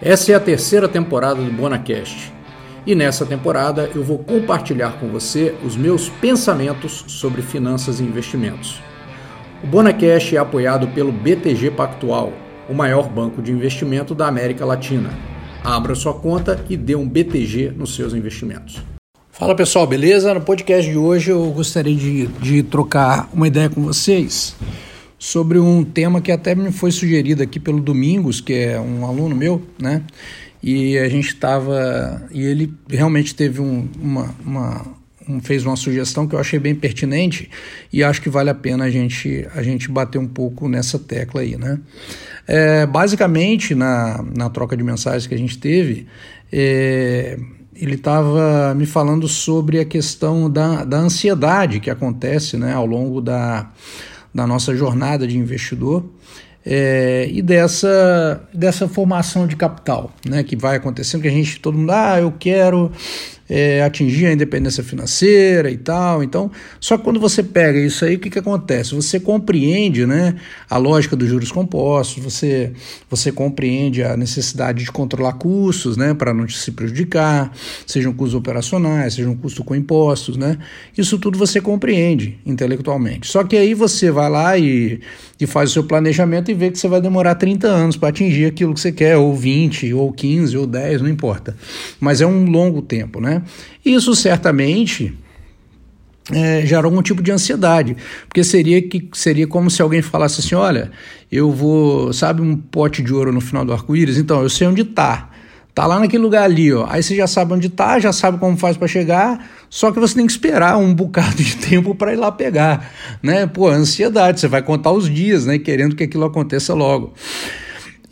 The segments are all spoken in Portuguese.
Essa é a terceira temporada do BonaCast. E nessa temporada eu vou compartilhar com você os meus pensamentos sobre finanças e investimentos. O BonaCast é apoiado pelo BTG Pactual, o maior banco de investimento da América Latina. Abra sua conta e dê um BTG nos seus investimentos. Fala pessoal, beleza? No podcast de hoje eu gostaria de, de trocar uma ideia com vocês sobre um tema que até me foi sugerido aqui pelo Domingos, que é um aluno meu, né? E a gente estava. E ele realmente teve um, uma, uma um, fez uma sugestão que eu achei bem pertinente e acho que vale a pena a gente, a gente bater um pouco nessa tecla aí, né? É, basicamente, na, na troca de mensagens que a gente teve, é, ele estava me falando sobre a questão da, da ansiedade que acontece né, ao longo da, da nossa jornada de investidor é, e dessa, dessa formação de capital né, que vai acontecendo, que a gente, todo mundo, ah, eu quero é, atingir a independência financeira e tal. Então, só que quando você pega isso aí, o que, que acontece? Você compreende né, a lógica dos juros compostos, você, você compreende a necessidade de controlar custos né, para não se prejudicar, sejam custos operacionais, sejam custos com impostos. Né? Isso tudo você compreende intelectualmente. Só que aí você vai lá e, e faz o seu planejamento e vê que você vai demorar 30 anos para atingir aquilo que você quer, ou 20, ou 15, ou 10, não importa. Mas é um longo tempo, né? Isso certamente é, gera algum tipo de ansiedade, porque seria que seria como se alguém falasse assim, olha, eu vou, sabe, um pote de ouro no final do arco-íris, então eu sei onde está. Tá lá naquele lugar ali, ó. Aí você já sabe onde tá, já sabe como faz para chegar, só que você tem que esperar um bocado de tempo para ir lá pegar, né? Pô, ansiedade, você vai contar os dias, né, querendo que aquilo aconteça logo.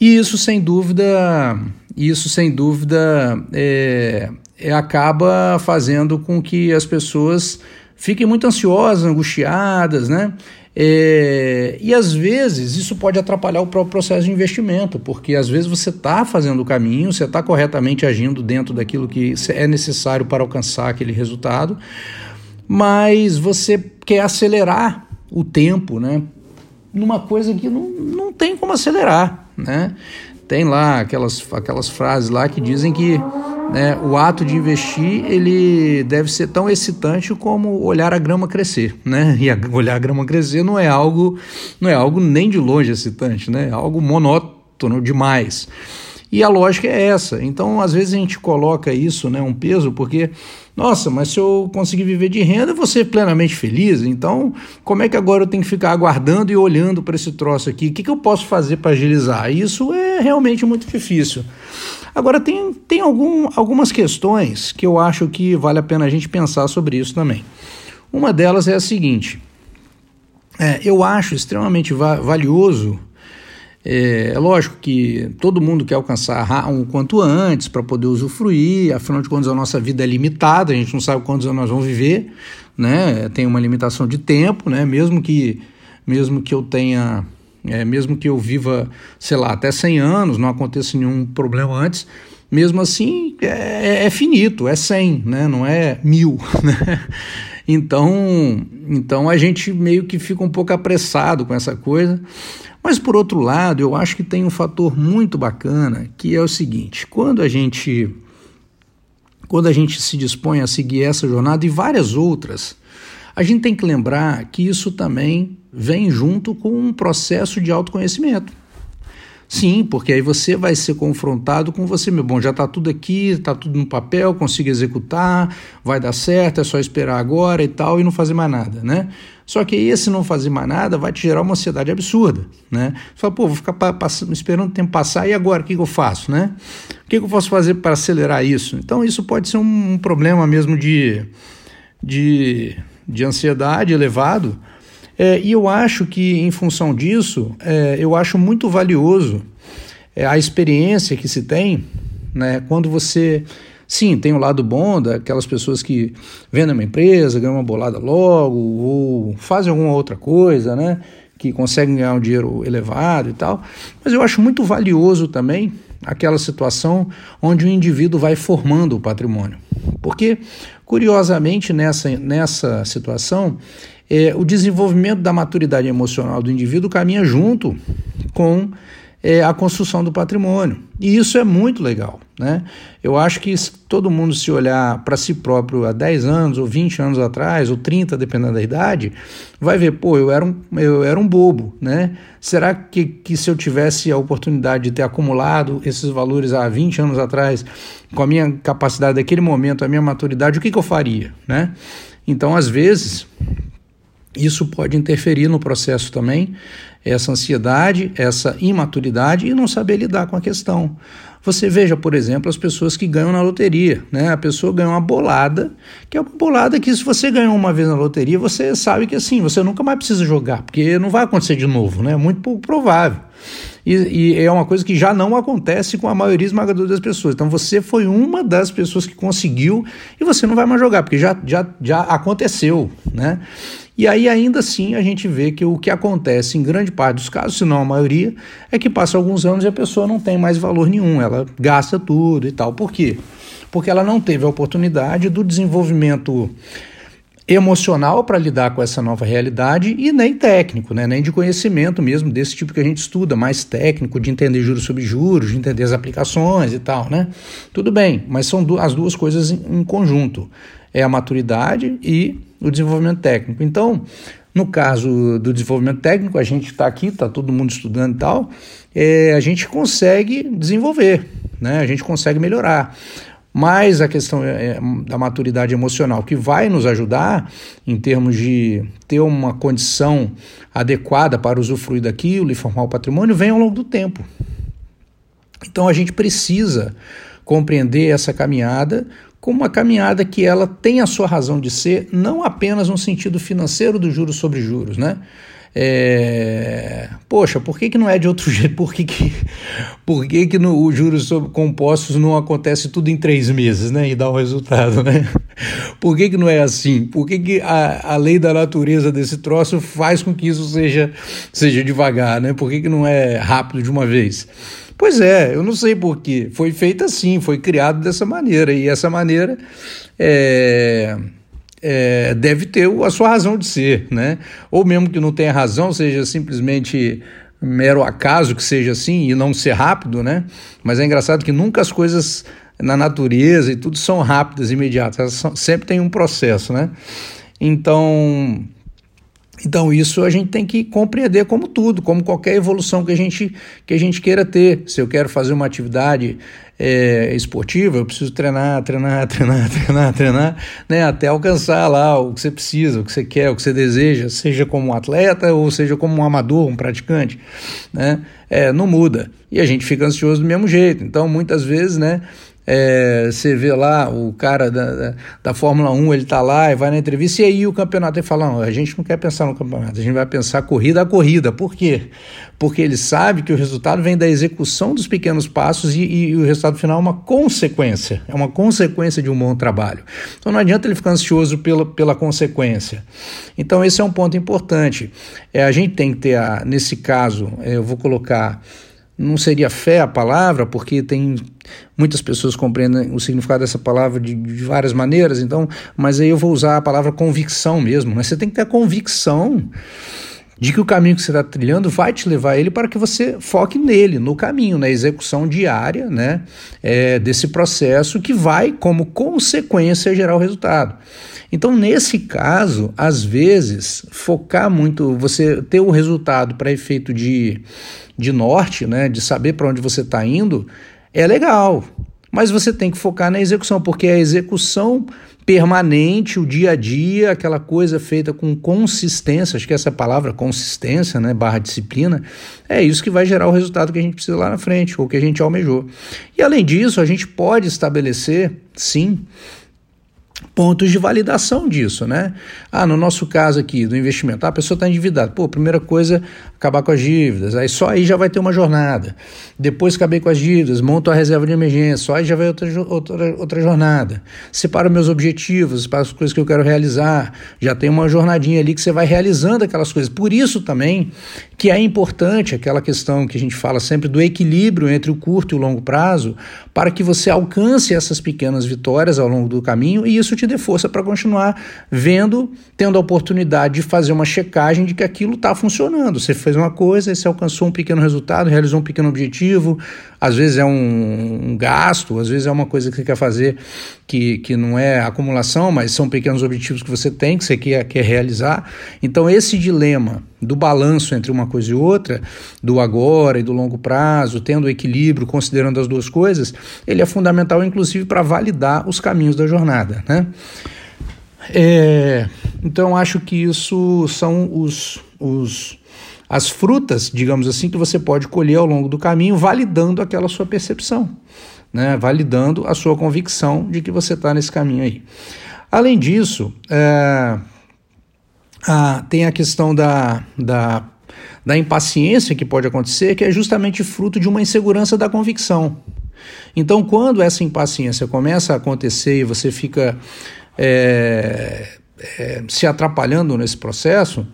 E isso sem dúvida, isso sem dúvida é, é, acaba fazendo com que as pessoas fiquem muito ansiosas, angustiadas, né? É, e às vezes isso pode atrapalhar o próprio processo de investimento, porque às vezes você está fazendo o caminho, você está corretamente agindo dentro daquilo que é necessário para alcançar aquele resultado, mas você quer acelerar o tempo, né? Numa coisa que não, não tem como acelerar, né? Tem lá aquelas, aquelas frases lá que dizem que né, o ato de investir ele deve ser tão excitante como olhar a grama crescer, né? E a, olhar a grama crescer não é algo não é algo nem de longe excitante, né? É algo monótono demais. E a lógica é essa. Então, às vezes a gente coloca isso, né, um peso, porque, nossa, mas se eu conseguir viver de renda, eu vou ser plenamente feliz. Então, como é que agora eu tenho que ficar aguardando e olhando para esse troço aqui? O que, que eu posso fazer para agilizar? Isso é realmente muito difícil. Agora, tem, tem algum, algumas questões que eu acho que vale a pena a gente pensar sobre isso também. Uma delas é a seguinte: é, eu acho extremamente va valioso. É, é, lógico que todo mundo quer alcançar um quanto antes para poder usufruir, afinal de contas a nossa vida é limitada, a gente não sabe quantos anos nós vamos viver, né? tem uma limitação de tempo, né? mesmo, que, mesmo que eu tenha é, mesmo que eu viva, sei lá, até 100 anos, não aconteça nenhum problema antes, mesmo assim é, é finito, é 100, né? não é mil. Né? Então, então a gente meio que fica um pouco apressado com essa coisa. Mas por outro lado, eu acho que tem um fator muito bacana, que é o seguinte: quando a gente quando a gente se dispõe a seguir essa jornada e várias outras, a gente tem que lembrar que isso também vem junto com um processo de autoconhecimento. Sim, porque aí você vai ser confrontado com você meu Bom, já está tudo aqui, está tudo no papel, consigo executar, vai dar certo, é só esperar agora e tal, e não fazer mais nada, né? Só que esse não fazer mais nada vai te gerar uma ansiedade absurda, né? Você fala, pô, vou ficar esperando o tempo passar, e agora, o que, que eu faço, né? O que, que eu posso fazer para acelerar isso? Então, isso pode ser um, um problema mesmo de, de, de ansiedade elevado, é, e eu acho que, em função disso, é, eu acho muito valioso é, a experiência que se tem né, quando você. Sim, tem o lado bom daquelas pessoas que vendem uma empresa, ganham uma bolada logo, ou fazem alguma outra coisa, né? Que conseguem ganhar um dinheiro elevado e tal. Mas eu acho muito valioso também aquela situação onde o indivíduo vai formando o patrimônio. Porque, curiosamente, nessa, nessa situação, é, o desenvolvimento da maturidade emocional do indivíduo caminha junto com é, a construção do patrimônio. E isso é muito legal. Né? Eu acho que todo mundo se olhar para si próprio há 10 anos, ou 20 anos atrás, ou 30, dependendo da idade, vai ver, pô, eu era um, eu era um bobo. Né? Será que, que se eu tivesse a oportunidade de ter acumulado esses valores há 20 anos atrás, com a minha capacidade daquele momento, a minha maturidade, o que, que eu faria? Né? Então, às vezes, isso pode interferir no processo também, essa ansiedade, essa imaturidade e não saber lidar com a questão. Você veja, por exemplo, as pessoas que ganham na loteria, né? A pessoa ganha uma bolada, que é uma bolada que se você ganhou uma vez na loteria, você sabe que assim, você nunca mais precisa jogar, porque não vai acontecer de novo, né? É muito pouco provável. E, e, é uma coisa que já não acontece com a maioria esmagadora das pessoas. Então você foi uma das pessoas que conseguiu e você não vai mais jogar, porque já, já, já aconteceu, né? E aí, ainda assim, a gente vê que o que acontece em grande parte dos casos, se não a maioria, é que passa alguns anos e a pessoa não tem mais valor nenhum, ela gasta tudo e tal. Por quê? Porque ela não teve a oportunidade do desenvolvimento emocional para lidar com essa nova realidade e nem técnico, né? nem de conhecimento mesmo desse tipo que a gente estuda, mais técnico, de entender juros sobre juros, de entender as aplicações e tal, né? Tudo bem, mas são as duas coisas em conjunto. É a maturidade e o desenvolvimento técnico. Então, no caso do desenvolvimento técnico, a gente está aqui, está todo mundo estudando e tal, é, a gente consegue desenvolver, né? a gente consegue melhorar. Mas a questão é, é, da maturidade emocional, que vai nos ajudar em termos de ter uma condição adequada para usufruir daquilo e formar o patrimônio, vem ao longo do tempo. Então a gente precisa compreender essa caminhada como uma caminhada que ela tem a sua razão de ser, não apenas no sentido financeiro do juros sobre juros, né? É... Poxa, por que, que não é de outro jeito? Por que, que, por que, que no, os juros sobre compostos não acontece tudo em três meses né? e dá o um resultado? Né? Por que, que não é assim? Por que, que a, a lei da natureza desse troço faz com que isso seja, seja devagar? Né? Por que, que não é rápido de uma vez? Pois é, eu não sei porquê. Foi feito assim, foi criado dessa maneira. E essa maneira é, é, deve ter a sua razão de ser, né? Ou mesmo que não tenha razão, seja simplesmente mero acaso que seja assim e não ser rápido, né? Mas é engraçado que nunca as coisas na natureza e tudo são rápidas, imediatas. São, sempre tem um processo, né? Então, então, isso a gente tem que compreender como tudo, como qualquer evolução que a gente, que a gente queira ter. Se eu quero fazer uma atividade é, esportiva, eu preciso treinar, treinar, treinar, treinar, treinar, né, até alcançar lá o que você precisa, o que você quer, o que você deseja, seja como um atleta ou seja como um amador, um praticante. Né, é, não muda. E a gente fica ansioso do mesmo jeito. Então, muitas vezes, né, é, você vê lá o cara da, da, da, Fórmula 1, ele tá lá e vai na entrevista, e aí o campeonato, ele fala, não, a gente não quer pensar no campeonato, a gente vai pensar corrida a corrida. Por quê? Porque ele sabe que o resultado vem da execução dos pequenos passos e, e, e o resultado final é uma consequência, é uma consequência de um bom trabalho. Então não adianta ele ficar ansioso pela, pela consequência. Então esse é um ponto importante. É, a gente tem que ter, a, nesse caso, é, eu vou colocar não seria fé a palavra, porque tem muitas pessoas compreendem o significado dessa palavra de, de várias maneiras, então, mas aí eu vou usar a palavra convicção mesmo. Mas você tem que ter a convicção de que o caminho que você está trilhando vai te levar a ele para que você foque nele, no caminho, na execução diária né, é, desse processo que vai, como consequência, gerar o resultado. Então, nesse caso, às vezes, focar muito, você ter o resultado para efeito de, de norte, né, de saber para onde você está indo, é legal. Mas você tem que focar na execução, porque a execução permanente, o dia a dia, aquela coisa feita com consistência, acho que essa palavra consistência, né, barra disciplina, é isso que vai gerar o resultado que a gente precisa lá na frente, ou que a gente almejou. E além disso, a gente pode estabelecer, sim, pontos de validação disso, né? Ah, no nosso caso aqui do investimento, ah, a pessoa está endividada. Pô, primeira coisa, acabar com as dívidas. Aí só aí já vai ter uma jornada. Depois acabei com as dívidas, monto a reserva de emergência. Só aí já vai outra, outra, outra jornada. Separo meus objetivos, separo as coisas que eu quero realizar. Já tem uma jornadinha ali que você vai realizando aquelas coisas. Por isso também que é importante aquela questão que a gente fala sempre do equilíbrio entre o curto e o longo prazo, para que você alcance essas pequenas vitórias ao longo do caminho e isso isso te dê força para continuar vendo, tendo a oportunidade de fazer uma checagem de que aquilo está funcionando. Você fez uma coisa, você alcançou um pequeno resultado, realizou um pequeno objetivo, às vezes é um, um gasto, às vezes é uma coisa que você quer fazer que, que não é acumulação, mas são pequenos objetivos que você tem, que você quer, quer realizar. Então, esse dilema do balanço entre uma coisa e outra, do agora e do longo prazo, tendo equilíbrio, considerando as duas coisas, ele é fundamental, inclusive, para validar os caminhos da jornada. Né? É, então, acho que isso são os, os, as frutas, digamos assim, que você pode colher ao longo do caminho, validando aquela sua percepção, né? validando a sua convicção de que você está nesse caminho aí. Além disso, é, ah, tem a questão da, da, da impaciência que pode acontecer, que é justamente fruto de uma insegurança da convicção. Então, quando essa impaciência começa a acontecer e você fica é, é, se atrapalhando nesse processo,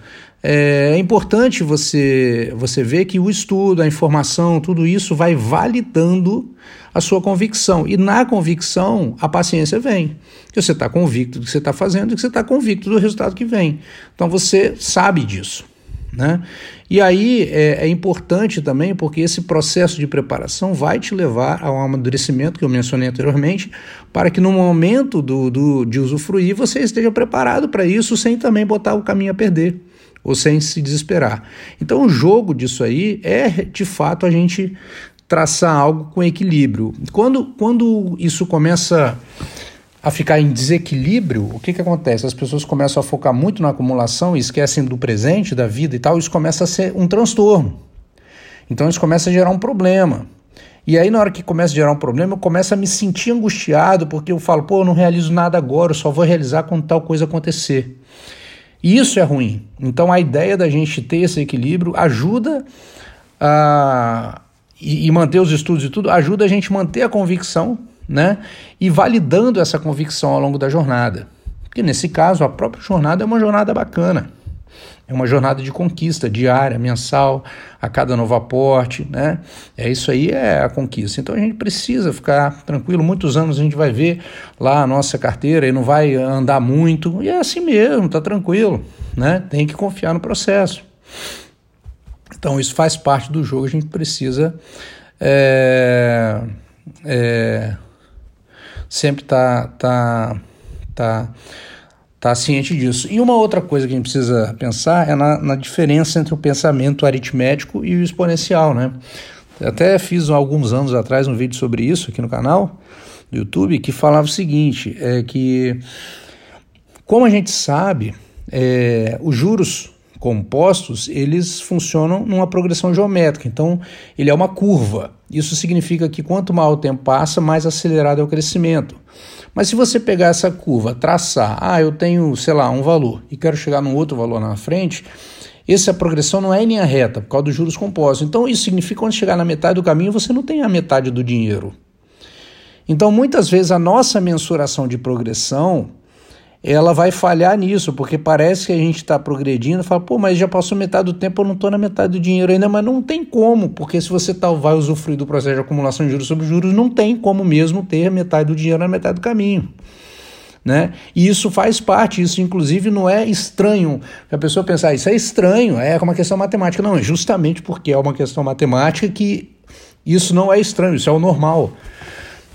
é, é, importante você, você ver que o estudo, a informação, tudo isso vai validando a sua convicção. E na convicção, a paciência vem. Que você está convicto do que você está fazendo e que você está convicto do resultado que vem. Então você sabe disso. Né? E aí é, é, importante também, porque esse processo de preparação vai te levar ao amadurecimento que eu mencionei anteriormente, para que no momento do, do de usufruir você esteja preparado para isso, sem também botar o caminho a perder, ou sem se desesperar. Então, o jogo disso aí é de fato a gente traçar algo com equilíbrio. Quando, quando isso começa a ficar em desequilíbrio, o que, que acontece? As pessoas começam a focar muito na acumulação e esquecem do presente, da vida e tal, isso começa a ser um transtorno. Então isso começa a gerar um problema. E aí, na hora que começa a gerar um problema, eu começo a me sentir angustiado, porque eu falo, pô, eu não realizo nada agora, eu só vou realizar quando tal coisa acontecer. E isso é ruim. Então, a ideia da gente ter esse equilíbrio ajuda a. E, manter os estudos e tudo, ajuda a gente manter a convicção né? E validando essa convicção ao longo da jornada. Porque nesse caso, a própria jornada é uma jornada bacana. É uma jornada de conquista diária, mensal, a cada novo aporte, né? É isso aí é a conquista. Então a gente precisa ficar tranquilo. Muitos anos a gente vai ver lá a nossa carteira e não vai andar muito. E é assim mesmo, tá tranquilo, né? Tem que confiar no processo. Então isso faz parte do jogo. A gente precisa é, é, sempre tá, tá, tá, tá ciente disso. E uma outra coisa que a gente precisa pensar é na, na diferença entre o pensamento aritmético e o exponencial, né? Eu até fiz alguns anos atrás um vídeo sobre isso aqui no canal do YouTube que falava o seguinte, é que como a gente sabe, é, os juros compostos, eles funcionam numa progressão geométrica. Então, ele é uma curva. Isso significa que quanto mais o tempo passa, mais acelerado é o crescimento. Mas se você pegar essa curva, traçar, ah, eu tenho, sei lá, um valor e quero chegar num outro valor na frente, essa progressão não é em linha reta, por causa dos juros compostos. Então, isso significa que quando chegar na metade do caminho, você não tem a metade do dinheiro. Então, muitas vezes, a nossa mensuração de progressão ela vai falhar nisso, porque parece que a gente está progredindo, fala, pô, mas já passou metade do tempo, eu não estou na metade do dinheiro ainda, mas não tem como, porque se você tá, vai usufruir do processo de acumulação de juros sobre juros, não tem como mesmo ter metade do dinheiro na metade do caminho. Né? E isso faz parte, isso inclusive não é estranho. A pessoa pensar, ah, isso é estranho, é uma questão matemática. Não, é justamente porque é uma questão matemática que isso não é estranho, isso é o normal.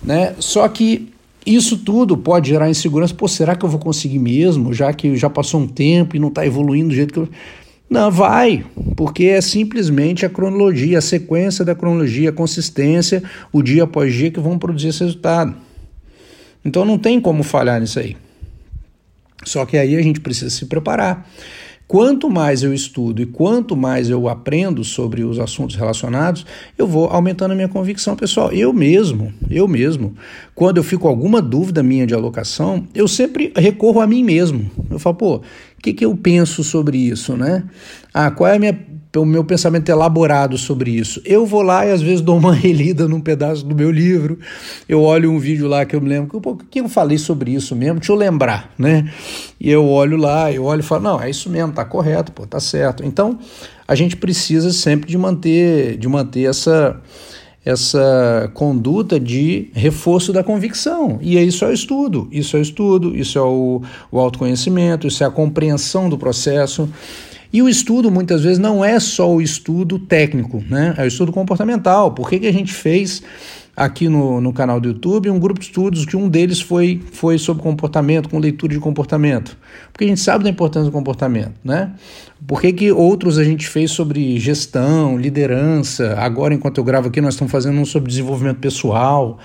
Né? Só que isso tudo pode gerar insegurança. Pô, será que eu vou conseguir mesmo, já que já passou um tempo e não está evoluindo do jeito que eu. Não, vai, porque é simplesmente a cronologia, a sequência da cronologia, a consistência, o dia após dia que vão produzir esse resultado. Então não tem como falhar nisso aí. Só que aí a gente precisa se preparar. Quanto mais eu estudo e quanto mais eu aprendo sobre os assuntos relacionados, eu vou aumentando a minha convicção pessoal. Eu mesmo, eu mesmo, quando eu fico com alguma dúvida minha de alocação, eu sempre recorro a mim mesmo. Eu falo, pô, o que, que eu penso sobre isso, né? Ah, qual é a minha o meu pensamento elaborado sobre isso. Eu vou lá e às vezes dou uma relida num pedaço do meu livro, eu olho um vídeo lá que eu me lembro, o que eu falei sobre isso mesmo? Deixa eu lembrar, né? E eu olho lá, eu olho e falo, não, é isso mesmo, tá correto, pô, tá certo. Então, a gente precisa sempre de manter, de manter essa essa conduta de reforço da convicção. E isso é o estudo, isso é o estudo, isso é o, o autoconhecimento, isso é a compreensão do processo. E o estudo, muitas vezes, não é só o estudo técnico, né? é o estudo comportamental. Por que, que a gente fez aqui no, no canal do YouTube um grupo de estudos que um deles foi, foi sobre comportamento, com leitura de comportamento. Porque a gente sabe da importância do comportamento, né? Por que, que outros a gente fez sobre gestão, liderança? Agora, enquanto eu gravo aqui, nós estamos fazendo um sobre desenvolvimento pessoal,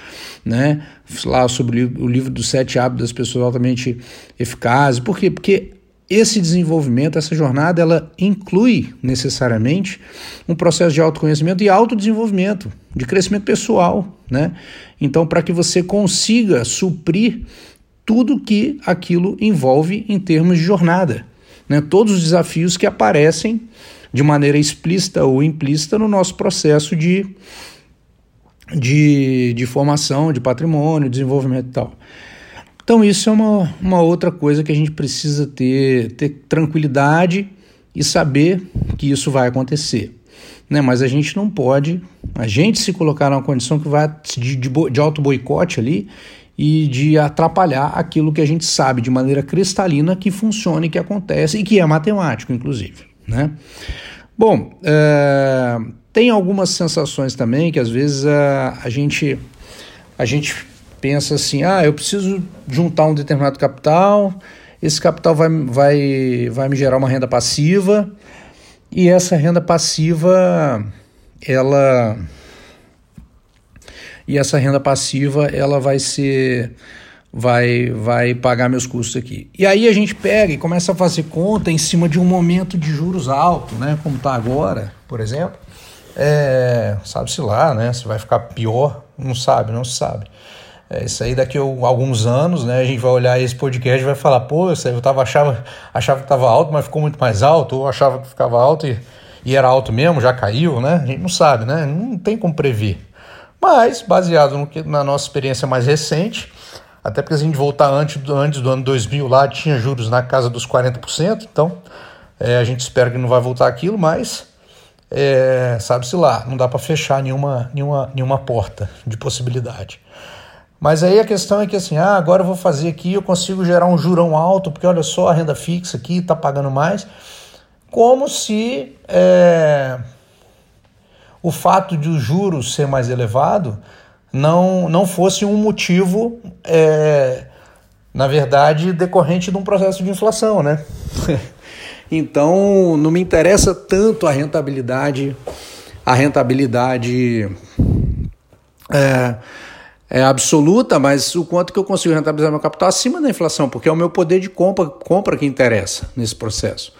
né? Lá sobre o livro dos sete hábitos das pessoas altamente eficazes. Por quê? Porque esse desenvolvimento, essa jornada, ela inclui necessariamente um processo de autoconhecimento e autodesenvolvimento, de crescimento pessoal, né? Então, para que você consiga suprir tudo que aquilo envolve em termos de jornada, né? Todos os desafios que aparecem de maneira explícita ou implícita no nosso processo de, de, de formação, de patrimônio, desenvolvimento e tal. Então, isso é uma, uma outra coisa que a gente precisa ter, ter tranquilidade e saber que isso vai acontecer. Né? Mas a gente não pode, a gente se colocar numa condição que vai de, de, de auto boicote ali e de atrapalhar aquilo que a gente sabe de maneira cristalina que funciona e que acontece e que é matemático, inclusive. Né? Bom, é, tem algumas sensações também que às vezes a, a gente a gente pensa assim: ah, eu preciso juntar um determinado capital, esse capital vai, vai, vai me gerar uma renda passiva, e essa renda passiva, ela. E essa renda passiva, ela vai ser. Vai, vai pagar meus custos aqui. E aí a gente pega e começa a fazer conta em cima de um momento de juros alto, né? Como está agora, por exemplo. É, sabe-se lá, né? Se vai ficar pior, não sabe, não se sabe. É, isso aí daqui a alguns anos, né, a gente vai olhar esse podcast e vai falar, pô, eu tava, achava, achava que estava alto, mas ficou muito mais alto, ou achava que ficava alto e, e era alto mesmo, já caiu, né? A gente não sabe, né? Não tem como prever. Mas, baseado no que, na nossa experiência mais recente, até porque a gente voltar antes, antes do ano 2000 lá, tinha juros na casa dos 40%, então é, a gente espera que não vai voltar aquilo, mas é, sabe-se lá, não dá para fechar nenhuma, nenhuma, nenhuma porta de possibilidade. Mas aí a questão é que assim, ah, agora eu vou fazer aqui, eu consigo gerar um jurão alto, porque olha só, a renda fixa aqui está pagando mais. Como se é, o fato de os juros ser mais elevado não, não fosse um motivo, é, na verdade, decorrente de um processo de inflação, né? então, não me interessa tanto a rentabilidade, a rentabilidade. É, é, absoluta, mas o quanto que eu consigo rentabilizar meu capital acima da inflação, porque é o meu poder de compra, compra que interessa nesse processo.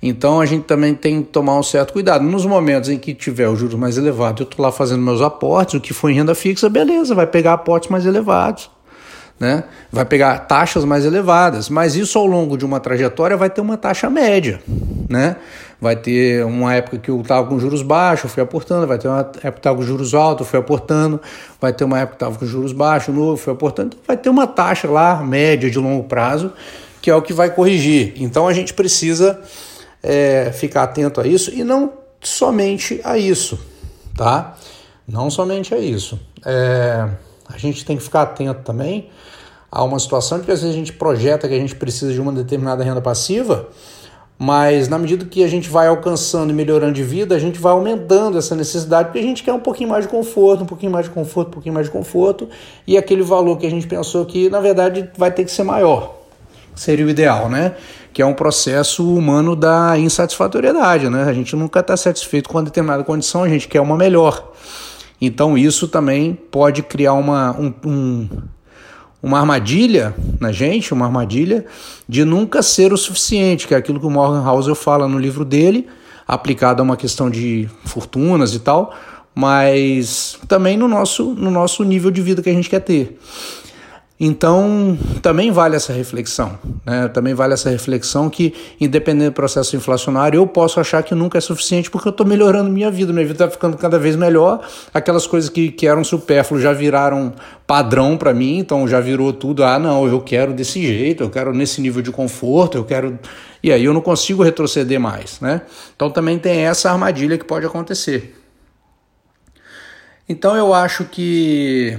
Então a gente também tem que tomar um certo cuidado. Nos momentos em que tiver os juros mais elevados, eu estou lá fazendo meus aportes, o que for em renda fixa, beleza, vai pegar aportes mais elevados. Né? Vai pegar taxas mais elevadas, mas isso ao longo de uma trajetória vai ter uma taxa média, né? Vai ter uma época que eu estava com juros baixos, fui aportando, vai ter uma época que estava com juros altos, fui aportando, vai ter uma época que estava com juros baixos, novo, fui aportando, então vai ter uma taxa lá, média de longo prazo, que é o que vai corrigir. Então a gente precisa é, ficar atento a isso e não somente a isso, tá? Não somente a isso. É, a gente tem que ficar atento também a uma situação de que às vezes a gente projeta que a gente precisa de uma determinada renda passiva, mas na medida que a gente vai alcançando e melhorando de vida, a gente vai aumentando essa necessidade, porque a gente quer um pouquinho mais de conforto, um pouquinho mais de conforto, um pouquinho mais de conforto, e aquele valor que a gente pensou que, na verdade, vai ter que ser maior. Seria o ideal, né? Que é um processo humano da insatisfatoriedade, né? A gente nunca está satisfeito com uma determinada condição, a gente quer uma melhor. Então, isso também pode criar uma, um, um uma armadilha na gente, uma armadilha de nunca ser o suficiente, que é aquilo que o Morgan Housel fala no livro dele, aplicado a uma questão de fortunas e tal, mas também no nosso, no nosso nível de vida que a gente quer ter. Então, também vale essa reflexão, né? Também vale essa reflexão que, independente do processo inflacionário, eu posso achar que nunca é suficiente porque eu estou melhorando minha vida, minha vida está ficando cada vez melhor. Aquelas coisas que, que eram supérfluas já viraram padrão para mim, então já virou tudo. Ah, não, eu quero desse jeito, eu quero nesse nível de conforto, eu quero. E aí eu não consigo retroceder mais, né? Então também tem essa armadilha que pode acontecer. Então eu acho que,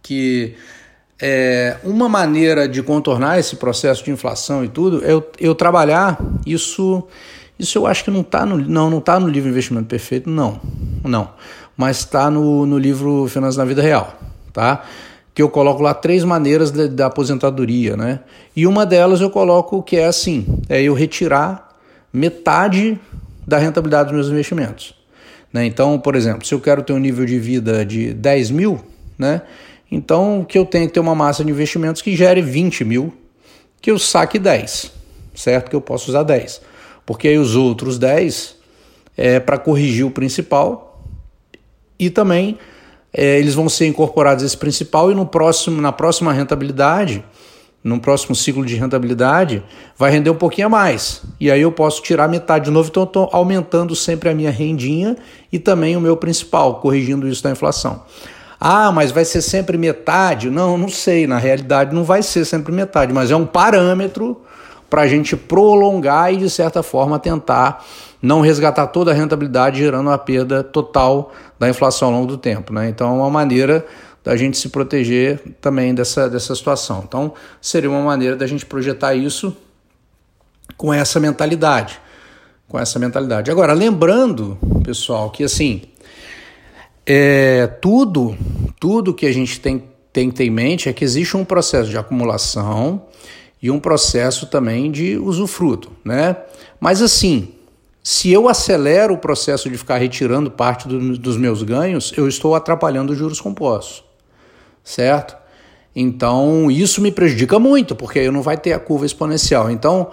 que é, uma maneira de contornar esse processo de inflação e tudo é eu, eu trabalhar isso. Isso eu acho que não está no, não, não tá no livro Investimento Perfeito, não. Não. Mas está no, no livro Finanças na Vida Real. Tá? Que eu coloco lá três maneiras da aposentadoria, né? E uma delas eu coloco que é assim: é eu retirar metade da rentabilidade dos meus investimentos. Né? Então, por exemplo, se eu quero ter um nível de vida de 10 mil, né? Então, que eu tenho que ter uma massa de investimentos que gere 20 mil, que eu saque 10, certo? Que eu posso usar 10. Porque aí os outros 10 é para corrigir o principal e também é, eles vão ser incorporados esse principal e no próximo, na próxima rentabilidade, no próximo ciclo de rentabilidade, vai render um pouquinho a mais. E aí eu posso tirar metade de novo, então estou aumentando sempre a minha rendinha e também o meu principal, corrigindo isso da inflação. Ah, mas vai ser sempre metade? Não, não sei. Na realidade, não vai ser sempre metade, mas é um parâmetro para a gente prolongar e, de certa forma, tentar não resgatar toda a rentabilidade, gerando uma perda total da inflação ao longo do tempo. Né? Então, é uma maneira da gente se proteger também dessa, dessa situação. Então, seria uma maneira da gente projetar isso com essa mentalidade. Com essa mentalidade. Agora, lembrando, pessoal, que assim, é, tudo, tudo que a gente tem, tem que ter em mente é que existe um processo de acumulação e um processo também de usufruto, né? Mas assim, se eu acelero o processo de ficar retirando parte do, dos meus ganhos, eu estou atrapalhando os juros compostos, certo? Então isso me prejudica muito, porque aí não vai ter a curva exponencial. Então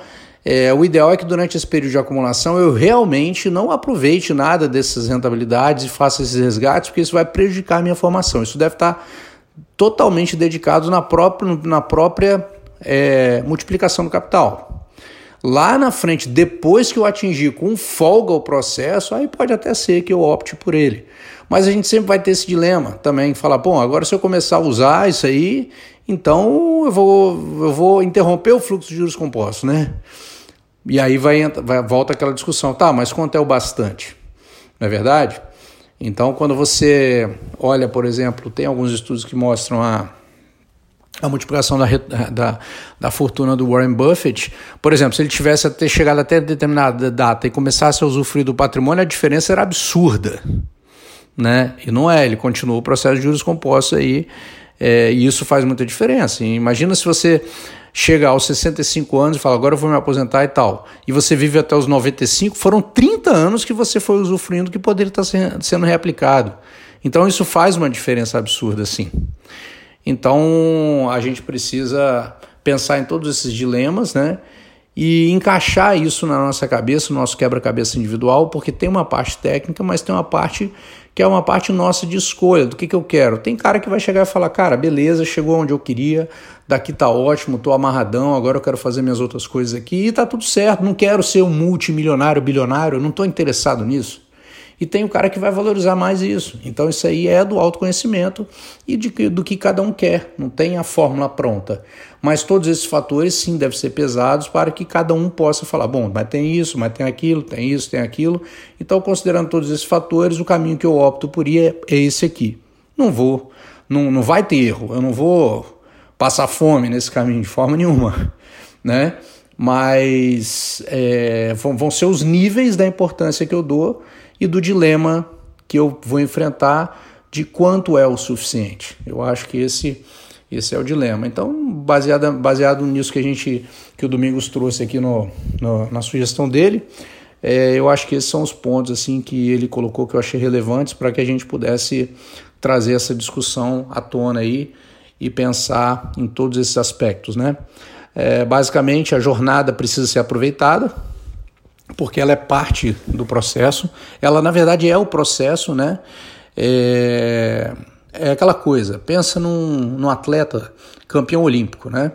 é, o ideal é que durante esse período de acumulação eu realmente não aproveite nada dessas rentabilidades e faça esses resgates, porque isso vai prejudicar a minha formação. Isso deve estar totalmente dedicado na própria, na própria é, multiplicação do capital. Lá na frente, depois que eu atingir com folga o processo, aí pode até ser que eu opte por ele. Mas a gente sempre vai ter esse dilema também, falar, bom, agora se eu começar a usar isso aí, então eu vou, eu vou interromper o fluxo de juros compostos, né? E aí vai, vai, volta aquela discussão, tá, mas quanto é o bastante? Não é verdade? Então, quando você olha, por exemplo, tem alguns estudos que mostram a, a multiplicação da, da, da fortuna do Warren Buffett, por exemplo, se ele tivesse até chegado até determinada data e começasse a usufruir do patrimônio, a diferença era absurda. Né? E não é, ele continuou o processo de juros compostos aí, é, e isso faz muita diferença. E imagina se você chega aos 65 anos e fala, agora eu vou me aposentar e tal, e você vive até os 95, foram 30 anos que você foi usufruindo que poderia estar sendo reaplicado. Então isso faz uma diferença absurda, sim. Então a gente precisa pensar em todos esses dilemas, né? E encaixar isso na nossa cabeça, no nosso quebra-cabeça individual, porque tem uma parte técnica, mas tem uma parte que é uma parte nossa de escolha, do que, que eu quero. Tem cara que vai chegar e falar, cara, beleza, chegou onde eu queria, daqui tá ótimo, tô amarradão, agora eu quero fazer minhas outras coisas aqui e tá tudo certo, não quero ser um multimilionário, bilionário, não tô interessado nisso. E tem o cara que vai valorizar mais isso. Então isso aí é do autoconhecimento e de, do que cada um quer. Não tem a fórmula pronta. Mas todos esses fatores sim devem ser pesados para que cada um possa falar, bom, mas tem isso, mas tem aquilo, tem isso, tem aquilo. Então, considerando todos esses fatores, o caminho que eu opto por ir é, é esse aqui. Não vou, não, não vai ter erro. Eu não vou passar fome nesse caminho de forma nenhuma, né? Mas é, vão, vão ser os níveis da importância que eu dou e do dilema que eu vou enfrentar de quanto é o suficiente. Eu acho que esse esse é o dilema. Então, baseado, baseado nisso que a gente que o Domingos trouxe aqui no, no na sugestão dele, é, eu acho que esses são os pontos assim que ele colocou que eu achei relevantes para que a gente pudesse trazer essa discussão à tona aí e pensar em todos esses aspectos, né? É, basicamente, a jornada precisa ser aproveitada, porque ela é parte do processo. Ela, na verdade, é o processo, né? É, é aquela coisa, pensa num, num atleta campeão olímpico, né?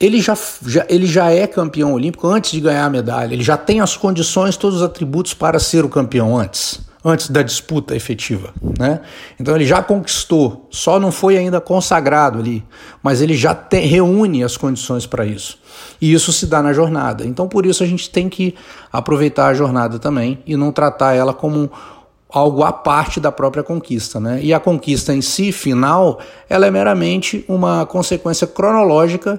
Ele já, já, ele já é campeão olímpico antes de ganhar a medalha, ele já tem as condições, todos os atributos para ser o campeão antes antes da disputa efetiva, né? Então ele já conquistou, só não foi ainda consagrado ali, mas ele já te, reúne as condições para isso. E isso se dá na jornada. Então por isso a gente tem que aproveitar a jornada também e não tratar ela como algo à parte da própria conquista, né? E a conquista em si, final, ela é meramente uma consequência cronológica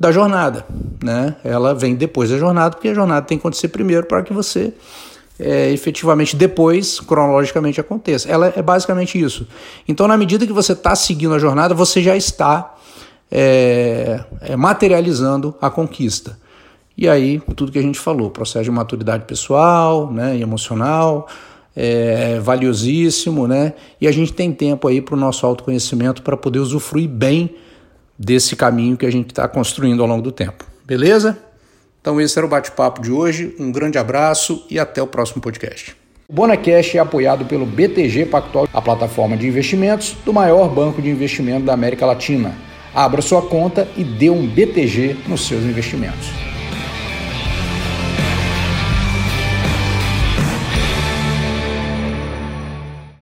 da jornada, né? Ela vem depois da jornada, porque a jornada tem que acontecer primeiro para que você é, efetivamente depois, cronologicamente, aconteça. Ela é basicamente isso. Então, na medida que você está seguindo a jornada, você já está é, é, materializando a conquista. E aí, tudo que a gente falou, processo de maturidade pessoal né, e emocional, é valiosíssimo, né? E a gente tem tempo aí para o nosso autoconhecimento para poder usufruir bem desse caminho que a gente está construindo ao longo do tempo. Beleza? Então esse era o bate-papo de hoje. Um grande abraço e até o próximo podcast. O Bonacast é apoiado pelo BTG Pactual, a plataforma de investimentos do maior banco de investimento da América Latina. Abra sua conta e dê um BTG nos seus investimentos.